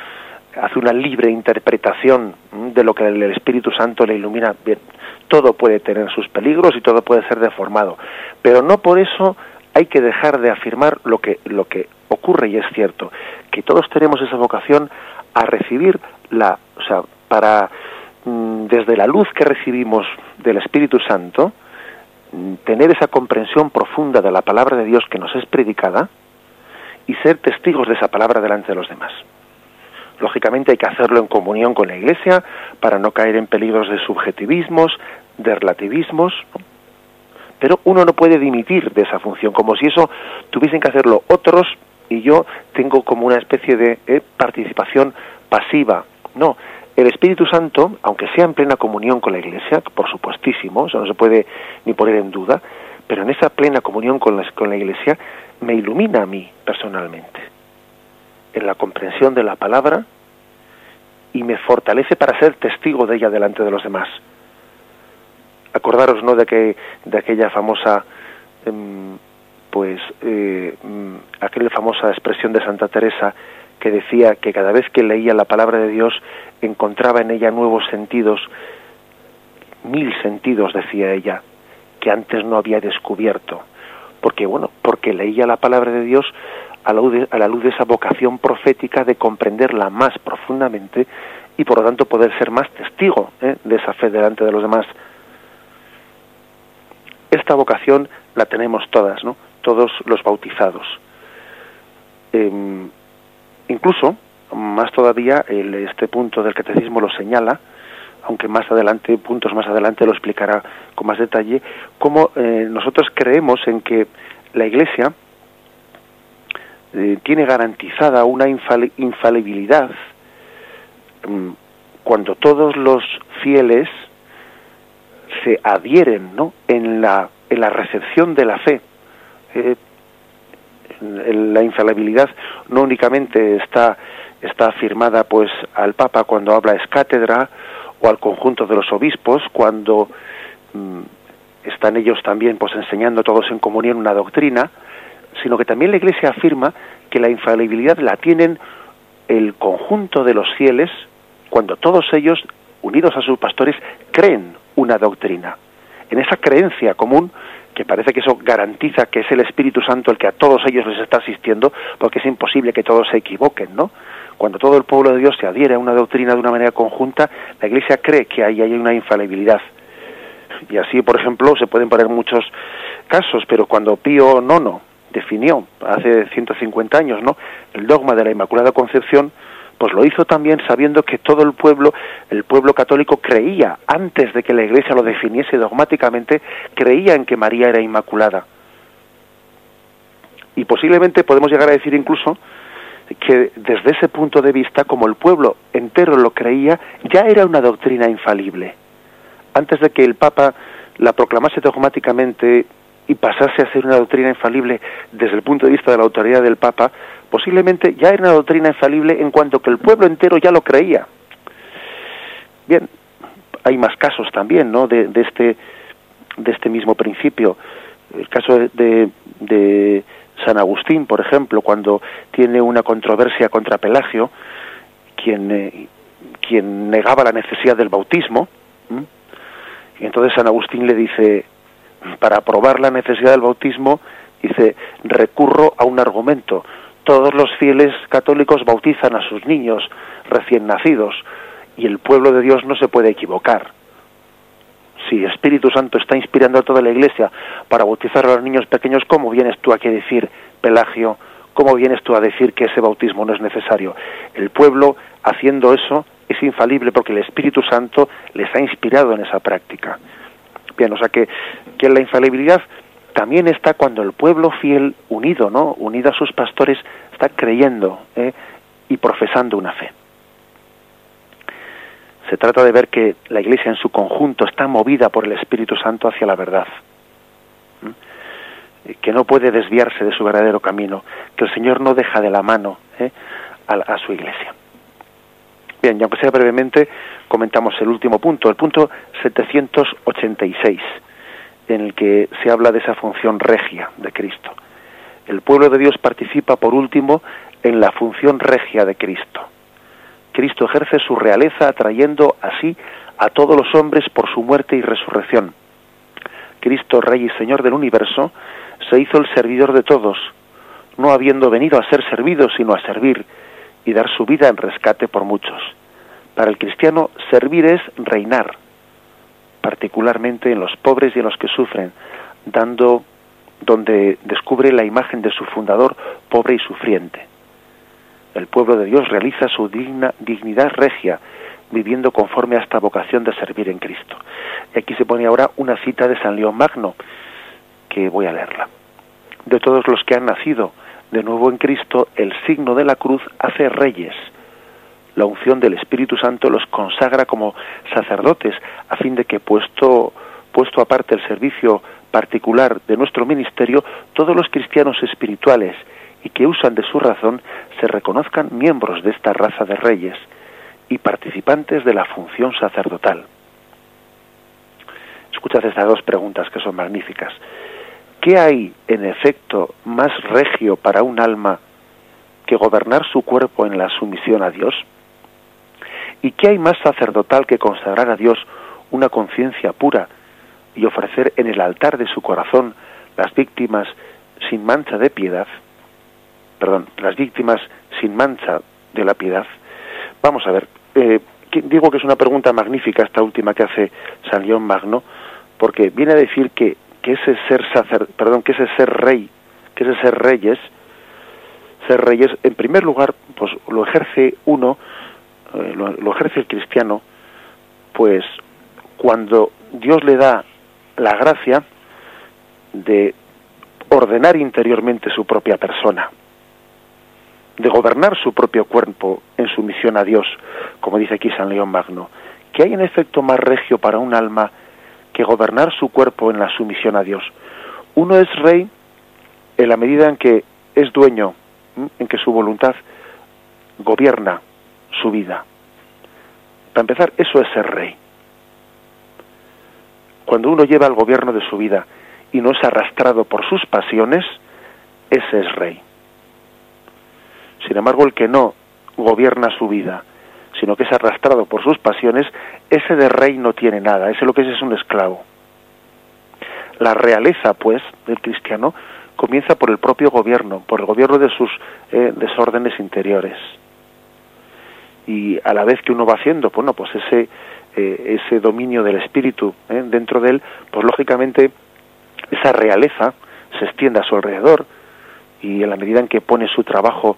[SPEAKER 1] hace una libre interpretación de lo que el Espíritu Santo le ilumina. Bien, todo puede tener sus peligros y todo puede ser deformado, pero no por eso hay que dejar de afirmar lo que, lo que ocurre y es cierto, que todos tenemos esa vocación a recibir la, o sea, para mm, desde la luz que recibimos del Espíritu Santo, mm, tener esa comprensión profunda de la palabra de Dios que nos es predicada y ser testigos de esa palabra delante de los demás. Lógicamente hay que hacerlo en comunión con la Iglesia para no caer en peligros de subjetivismos, de relativismos, pero uno no puede dimitir de esa función, como si eso tuviesen que hacerlo otros y yo tengo como una especie de eh, participación pasiva. No, el Espíritu Santo, aunque sea en plena comunión con la Iglesia, por supuestísimo, eso no se puede ni poner en duda, pero en esa plena comunión con la, con la Iglesia me ilumina a mí personalmente, en la comprensión de la palabra y me fortalece para ser testigo de ella delante de los demás. Acordaros, ¿no?, de, que, de aquella famosa em, pues eh, mm, aquella famosa expresión de Santa Teresa que decía que cada vez que leía la palabra de Dios encontraba en ella nuevos sentidos, mil sentidos, decía ella, que antes no había descubierto. Porque, bueno, porque leía la palabra de Dios a la, luz de, a la luz de esa vocación profética de comprenderla más profundamente y por lo tanto poder ser más testigo ¿eh? de esa fe delante de los demás. Esta vocación la tenemos todas, ¿no? todos los bautizados. Em, incluso, más todavía, este punto del catecismo lo señala, aunque más adelante, puntos más adelante lo explicará con más detalle, cómo eh, nosotros creemos en que la Iglesia eh, tiene garantizada una infalibilidad em, cuando todos los fieles se adhieren ¿no? en la en la recepción de la fe. Eh, la infalibilidad no únicamente está está afirmada pues al Papa cuando habla es cátedra o al conjunto de los obispos cuando mm, están ellos también pues enseñando todos en comunión una doctrina, sino que también la Iglesia afirma que la infalibilidad la tienen el conjunto de los fieles cuando todos ellos, unidos a sus pastores, creen una doctrina. En esa creencia común que parece que eso garantiza que es el Espíritu Santo el que a todos ellos les está asistiendo, porque es imposible que todos se equivoquen, ¿no? Cuando todo el pueblo de Dios se adhiere a una doctrina de una manera conjunta, la Iglesia cree que ahí hay una infalibilidad. Y así, por ejemplo, se pueden poner muchos casos, pero cuando Pío IX definió, hace 150 años, ¿no?, el dogma de la Inmaculada Concepción, pues lo hizo también sabiendo que todo el pueblo, el pueblo católico creía, antes de que la Iglesia lo definiese dogmáticamente, creía en que María era inmaculada. Y posiblemente podemos llegar a decir incluso que desde ese punto de vista, como el pueblo entero lo creía, ya era una doctrina infalible. Antes de que el Papa la proclamase dogmáticamente y pasase a ser una doctrina infalible desde el punto de vista de la autoridad del Papa, posiblemente ya era una doctrina infalible en cuanto que el pueblo entero ya lo creía. Bien, hay más casos también, ¿no? De, este de este mismo principio. El caso de, de, San Agustín, por ejemplo, cuando tiene una controversia contra Pelagio, quien eh, quien negaba la necesidad del bautismo, y entonces San Agustín le dice, para probar la necesidad del bautismo, dice, recurro a un argumento. Todos los fieles católicos bautizan a sus niños recién nacidos y el pueblo de Dios no se puede equivocar. Si Espíritu Santo está inspirando a toda la Iglesia para bautizar a los niños pequeños, ¿cómo vienes tú a decir, Pelagio, cómo vienes tú a decir que ese bautismo no es necesario? El pueblo, haciendo eso, es infalible porque el Espíritu Santo les ha inspirado en esa práctica. Bien, o sea que, que la infalibilidad también está cuando el pueblo fiel, unido, ¿no? Unido a sus pastores, está creyendo ¿eh? y profesando una fe. Se trata de ver que la Iglesia en su conjunto está movida por el Espíritu Santo hacia la verdad, que no puede desviarse de su verdadero camino, que el Señor no deja de la mano ¿eh? a su Iglesia. Bien, y aunque sea brevemente, comentamos el último punto, el punto 786, en el que se habla de esa función regia de Cristo. El pueblo de Dios participa, por último, en la función regia de Cristo. Cristo ejerce su realeza atrayendo así a todos los hombres por su muerte y resurrección. Cristo, Rey y Señor del universo, se hizo el servidor de todos, no habiendo venido a ser servido, sino a servir y dar su vida en rescate por muchos. Para el cristiano, servir es reinar, particularmente en los pobres y en los que sufren, dando donde descubre la imagen de su fundador pobre y sufriente. El pueblo de Dios realiza su digna, dignidad regia, viviendo conforme a esta vocación de servir en Cristo. Y aquí se pone ahora una cita de San León Magno, que voy a leerla. De todos los que han nacido de nuevo en Cristo, el signo de la cruz hace reyes. La unción del Espíritu Santo los consagra como sacerdotes, a fin de que puesto, puesto aparte el servicio particular de nuestro ministerio, todos los cristianos espirituales y que usan de su razón se reconozcan miembros de esta raza de reyes y participantes de la función sacerdotal. Escuchad estas dos preguntas que son magníficas. ¿Qué hay, en efecto, más regio para un alma que gobernar su cuerpo en la sumisión a Dios? ¿Y qué hay más sacerdotal que consagrar a Dios una conciencia pura y ofrecer en el altar de su corazón las víctimas sin mancha de piedad? Perdón, las víctimas sin mancha de la piedad. Vamos a ver, eh, digo que es una pregunta magnífica esta última que hace San León Magno, porque viene a decir que que ese ser sacer, perdón, que ese ser rey, que ese ser reyes, ser reyes, en primer lugar, pues lo ejerce uno, eh, lo, ejerce el cristiano, pues cuando Dios le da la gracia de ordenar interiormente su propia persona, de gobernar su propio cuerpo en sumisión a Dios, como dice aquí San León Magno, que hay en efecto más regio para un alma que gobernar su cuerpo en la sumisión a Dios. Uno es rey en la medida en que es dueño, en que su voluntad gobierna su vida. Para empezar, eso es ser rey. Cuando uno lleva el gobierno de su vida y no es arrastrado por sus pasiones, ese es rey. Sin embargo, el que no gobierna su vida, sino que es arrastrado por sus pasiones, ese de rey no tiene nada, ese lo que es es un esclavo. La realeza, pues, del cristiano comienza por el propio gobierno, por el gobierno de sus eh, desórdenes interiores. Y a la vez que uno va haciendo, bueno, pues ese, eh, ese dominio del espíritu eh, dentro de él, pues lógicamente esa realeza se extiende a su alrededor y en la medida en que pone su trabajo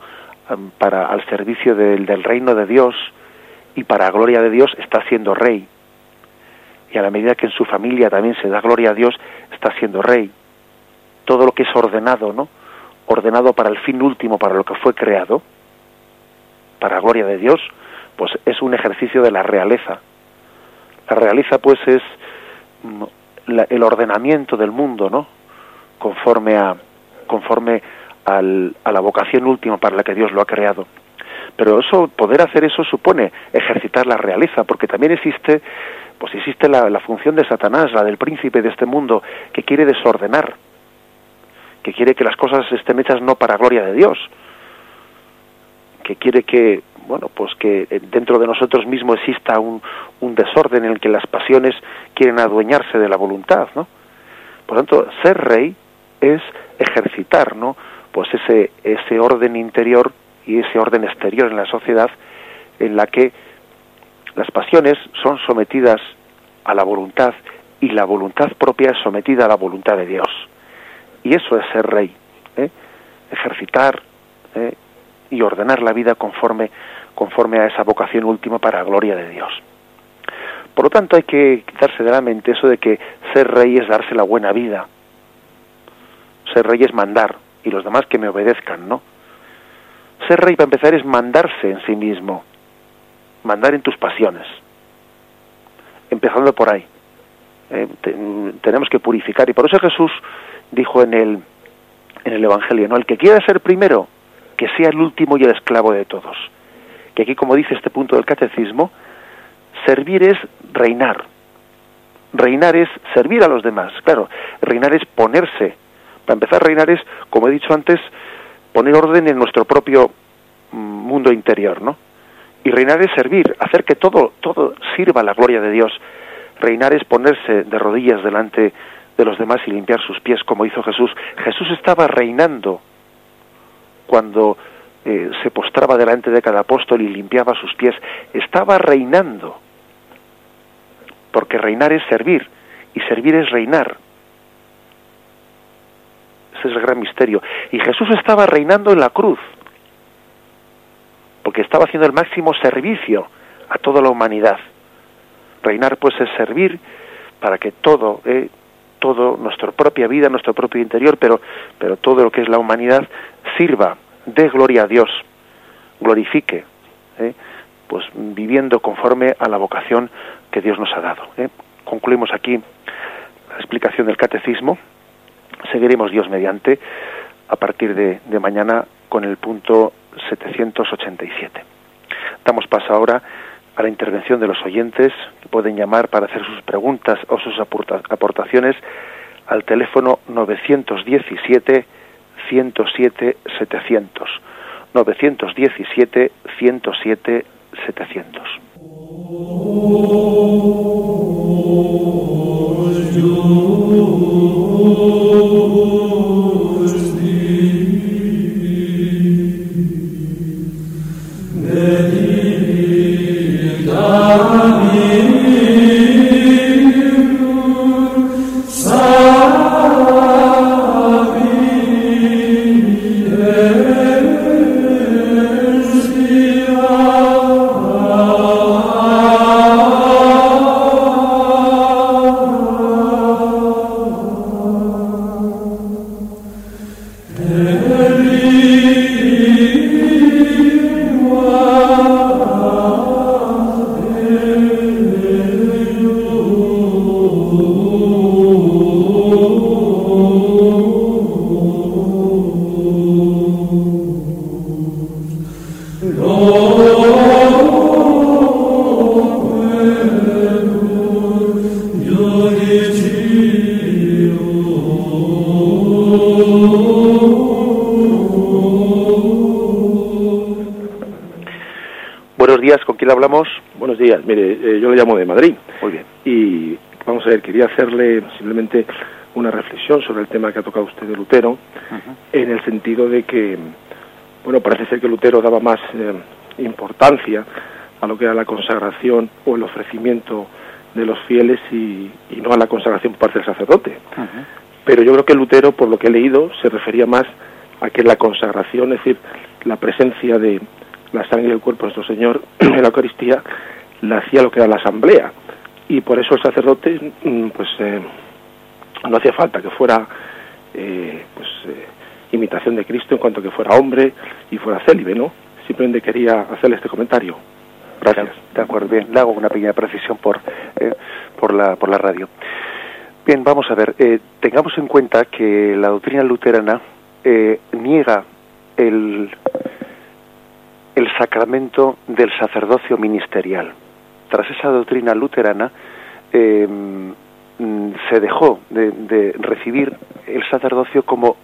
[SPEAKER 1] para al servicio del, del reino de Dios y para gloria de Dios está siendo rey. Y a la medida que en su familia también se da gloria a Dios está siendo rey. Todo lo que es ordenado no ordenado para el fin último para lo que fue creado para gloria de Dios pues es un ejercicio de la realeza. La realeza pues es mm, el ordenamiento del mundo no conforme a conforme a la vocación última para la que Dios lo ha creado. Pero eso, poder hacer eso supone ejercitar la realeza, porque también existe, pues existe la, función de Satanás, la del príncipe de este mundo, que quiere desordenar, que quiere que las cosas estén hechas no para gloria de Dios, que quiere que, bueno, pues que dentro de nosotros mismos exista un, un desorden en el que las pasiones quieren adueñarse de la voluntad, ¿no? Por lo tanto, ser rey es ejercitar, ¿no? pues ese, ese orden interior y ese orden exterior en la sociedad en la que las pasiones son sometidas a la voluntad y la voluntad propia es sometida a la voluntad de Dios. Y eso es ser rey, ¿eh? ejercitar ¿eh? y ordenar la vida conforme, conforme a esa vocación última para la gloria de Dios. Por lo tanto, hay que quitarse de la mente eso de que ser rey es darse la buena vida. Ser rey es mandar, y los demás que me obedezcan, ¿no? Ser rey para empezar es mandarse en sí mismo, mandar en tus pasiones, empezando por ahí. Eh, tenemos que purificar y por eso Jesús dijo en el en el Evangelio, ¿no? El que quiera ser primero, que sea el último y el esclavo de todos. Que aquí, como dice este punto del catecismo, servir es reinar. Reinar es servir a los demás. Claro, reinar es ponerse para empezar, reinar es, como he dicho antes, poner orden en nuestro propio mm, mundo interior, ¿no? Y reinar es servir, hacer que todo, todo sirva a la gloria de Dios. Reinar es ponerse de rodillas delante de los demás y limpiar sus pies, como hizo Jesús. Jesús estaba reinando cuando eh, se postraba delante de cada apóstol y limpiaba sus pies. Estaba reinando, porque reinar es servir, y servir es reinar. Ese es el gran misterio. Y Jesús estaba reinando en la cruz, porque estaba haciendo el máximo servicio a toda la humanidad. Reinar pues es servir para que todo, eh, todo, nuestra propia vida, nuestro propio interior, pero, pero todo lo que es la humanidad sirva, dé gloria a Dios, glorifique, eh, pues viviendo conforme a la vocación que Dios nos ha dado. Eh. Concluimos aquí la explicación del catecismo seguiremos Dios mediante a partir de, mañana con el punto 787. Damos paso ahora a la intervención de los oyentes que pueden llamar para hacer sus preguntas o sus aportaciones al teléfono 917 107 700 917 107 700
[SPEAKER 2] hacerle simplemente una reflexión sobre el tema que ha tocado usted de Lutero, en el sentido de que, bueno, parece ser que Lutero daba más eh, importancia a lo que era la consagración o el ofrecimiento de los fieles y, no a la consagración por parte del sacerdote. Pero yo creo que Lutero, por lo que he leído, se refería más a que la consagración, es decir, la presencia de la sangre y el cuerpo de nuestro Señor en la Eucaristía, la hacía lo que era la asamblea. Y por eso el sacerdote, mm, pues, eh, no hacía falta que fuera, eh, pues, eh, imitación de Cristo en cuanto que fuera hombre y fuera célibe, ¿no? Simplemente quería hacerle este comentario. Gracias.
[SPEAKER 1] De acuerdo, bien. Le hago una pequeña precisión por, por, la, por la radio. Bien, vamos a ver. tengamos en cuenta que la doctrina luterana niega el, el sacramento del sacerdocio ministerial. Tras esa doctrina luterana, em, se dejó de, recibir el sacerdocio como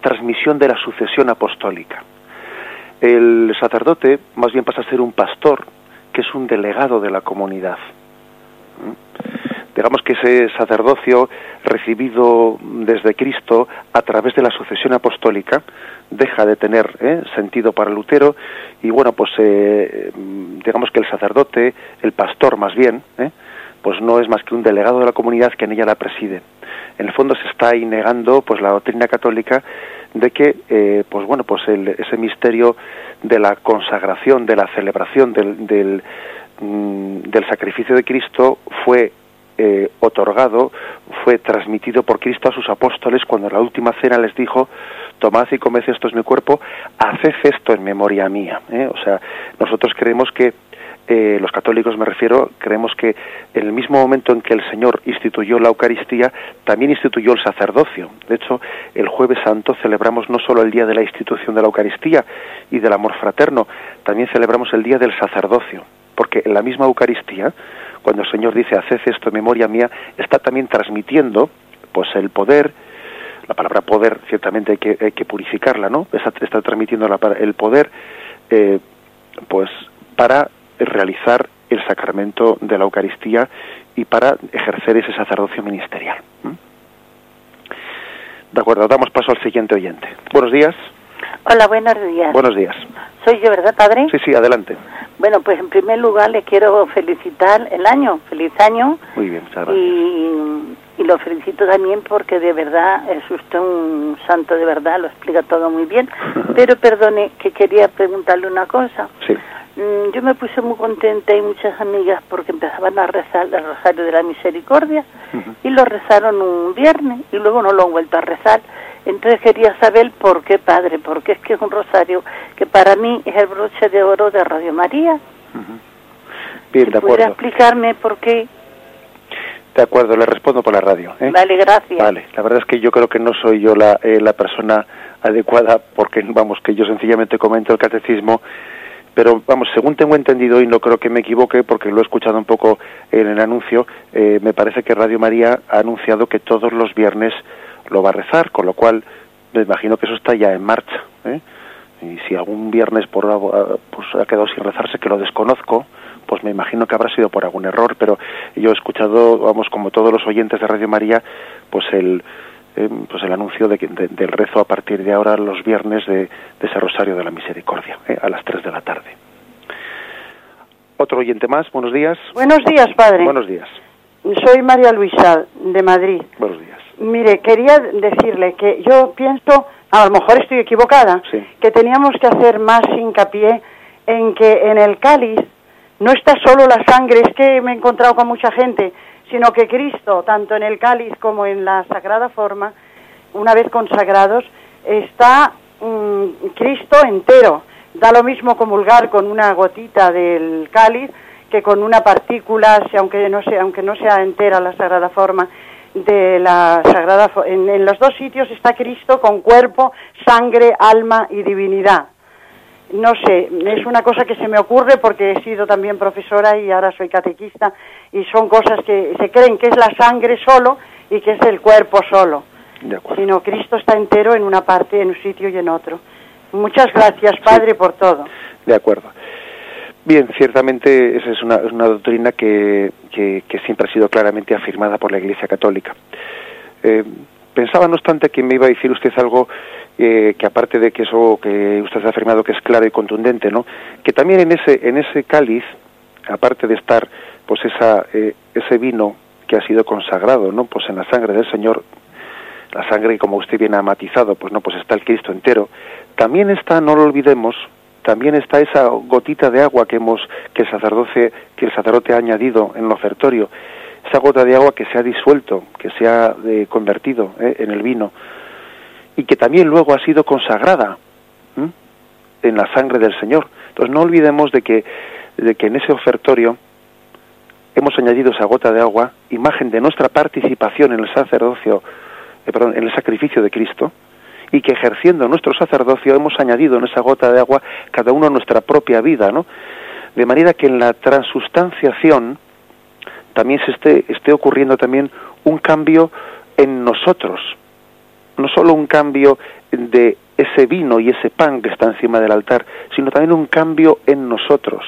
[SPEAKER 1] transmisión de la sucesión apostólica. El sacerdote más bien pasa a ser un pastor, que es un delegado de la comunidad. ¿Mm? Digamos que ese sacerdocio recibido desde Cristo a través de la sucesión apostólica deja de tener ¿eh? sentido para Lutero y bueno pues eh, digamos que el sacerdote el pastor más bien ¿eh? pues no es más que un delegado de la comunidad que en ella la preside en el fondo se está ahí negando pues la doctrina católica de que pues bueno pues ese misterio de la consagración de la celebración del, del, mm, del sacrificio de Cristo fue eh, otorgado, fue transmitido por Cristo a sus apóstoles cuando en la última cena les dijo, tomad y comed esto es mi cuerpo, haced esto en memoria mía. ¿eh? O sea, nosotros creemos que, eh, los católicos me refiero, creemos que en el mismo momento en que el Señor instituyó la Eucaristía, también instituyó el sacerdocio. De hecho, el jueves santo celebramos no solo el día de la institución de la Eucaristía y del amor fraterno, también celebramos el día del sacerdocio, porque en la misma Eucaristía, cuando el Señor dice, haced esto en memoria mía, está también transmitiendo pues el poder, la palabra poder ciertamente hay que, hay que purificarla, ¿no? Está, está transmitiendo el poder eh, pues para realizar el sacramento de la Eucaristía y para ejercer ese sacerdocio ministerial. De acuerdo, damos paso al siguiente oyente. Buenos días.
[SPEAKER 3] Hola, buenos días.
[SPEAKER 1] Buenos días.
[SPEAKER 3] Soy yo, ¿verdad, padre?
[SPEAKER 1] Sí, sí, adelante.
[SPEAKER 3] Bueno, pues en primer lugar le quiero felicitar el año, feliz año.
[SPEAKER 1] Muy bien, muchas
[SPEAKER 3] Y, y lo felicito también porque de verdad es usted un santo de verdad, lo explica todo muy bien. Pero perdone que quería preguntarle una cosa.
[SPEAKER 1] Sí.
[SPEAKER 3] Mm, yo me puse muy contenta y muchas amigas porque empezaban a rezar el Rosario de la Misericordia y lo rezaron un viernes y luego no lo han vuelto a rezar. Entonces quería saber por qué, padre, porque es que es un rosario que para mí es el broche de oro de Radio María.
[SPEAKER 1] Bien, de acuerdo.
[SPEAKER 3] explicarme por qué?
[SPEAKER 1] De acuerdo, le respondo por la radio. ¿eh?
[SPEAKER 3] Vale, gracias.
[SPEAKER 1] Vale, la verdad es que yo creo que no soy yo la, eh, la persona adecuada porque, vamos, que yo sencillamente comento el catecismo pero vamos, según tengo entendido y no creo que me equivoque porque lo he escuchado un poco en el anuncio, eh, me parece que Radio María ha anunciado que todos los viernes lo va a rezar, con lo cual me imagino que eso está ya en marcha. ¿eh? Y si algún viernes por, pues, ha quedado sin rezarse, que lo desconozco, pues me imagino que habrá sido por algún error, pero yo he escuchado, vamos, como todos los oyentes de Radio María, pues el, eh, pues el anuncio de, del rezo a partir de ahora los viernes de, ese Rosario de la Misericordia, ¿eh? a las 3 de la tarde. Otro oyente más, buenos días.
[SPEAKER 4] Buenos días, padre.
[SPEAKER 1] Buenos días.
[SPEAKER 4] Soy María Luisa, de Madrid.
[SPEAKER 1] Buenos días.
[SPEAKER 4] Mire, quería decirle que yo pienso, a lo mejor estoy equivocada, que teníamos que hacer más hincapié en que en el cáliz no está solo la sangre, es que me he encontrado con mucha gente, sino que Cristo, tanto en el cáliz como en la sagrada forma, una vez consagrados, está mm, Cristo entero. Da lo mismo comulgar con una gotita del cáliz que con una partícula, aunque no sea, aunque no sea entera la sagrada forma de la Sagrada en, en los dos sitios está Cristo con cuerpo, sangre, alma y divinidad. No sé, es una cosa que se me ocurre porque he sido también profesora y ahora soy catequista y son cosas que se creen que es la sangre solo y que es el cuerpo solo. Sino Cristo está entero en una parte, en un sitio y en otro. Muchas gracias, Padre, por todo.
[SPEAKER 1] De acuerdo. Bien, ciertamente esa es una, doctrina que, que, siempre ha sido claramente afirmada por la Iglesia Católica. Eh, pensaba, no obstante, que me iba a decir usted algo eh, que aparte de que eso que usted ha afirmado que es claro y contundente, ¿no? Que también en ese en ese cáliz, aparte de estar, pues esa eh, ese vino que ha sido consagrado, ¿no? Pues en la sangre del Señor, la sangre como usted bien ha matizado, pues no, pues está el Cristo entero. También está, no lo olvidemos, también está esa gotita de agua que hemos que el sacerdote que el sacerdote ha añadido en el ofertorio. Esa gota de agua que se ha disuelto que se ha eh, convertido eh, en el vino y que también luego ha sido consagrada en la sangre del Señor. Entonces no olvidemos de que de que en ese ofertorio hemos añadido esa gota de agua imagen de nuestra participación en el sacerdocio eh, perdón, en el sacrificio de Cristo y que ejerciendo nuestro sacerdocio hemos añadido en esa gota de agua cada uno nuestra propia vida, ¿no? De manera que en la transustanciación también se esté, esté ocurriendo también un cambio en nosotros, no solo un cambio de ese vino y ese pan que está encima del altar, sino también un cambio en nosotros,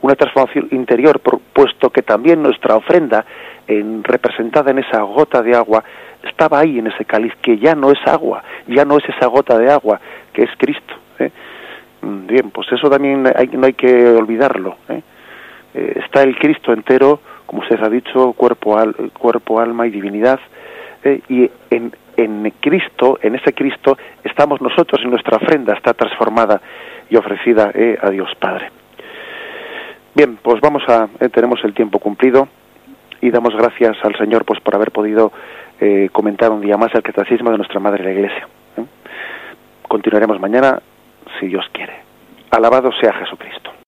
[SPEAKER 1] una transformación interior, puesto que también nuestra ofrenda, en, representada en esa gota de agua, estaba ahí en ese cáliz, que ya no es agua, ya no es esa gota de agua, que es Cristo. ¿eh? Mm, bien, pues eso también hay, no hay que olvidarlo. ¿eh? Eh, está el Cristo entero, como usted ha dicho, cuerpo, al, cuerpo alma y divinidad, y en, en Cristo, en ese Cristo, estamos nosotros y nuestra ofrenda está transformada y ofrecida a Dios Padre. Bien, pues vamos a, tenemos el tiempo cumplido y damos gracias al Señor pues por haber podido eh, comentar un día más el catecismo de nuestra Madre la Iglesia. ¿eh? Continuaremos mañana, si Dios quiere. Alabado sea Jesucristo.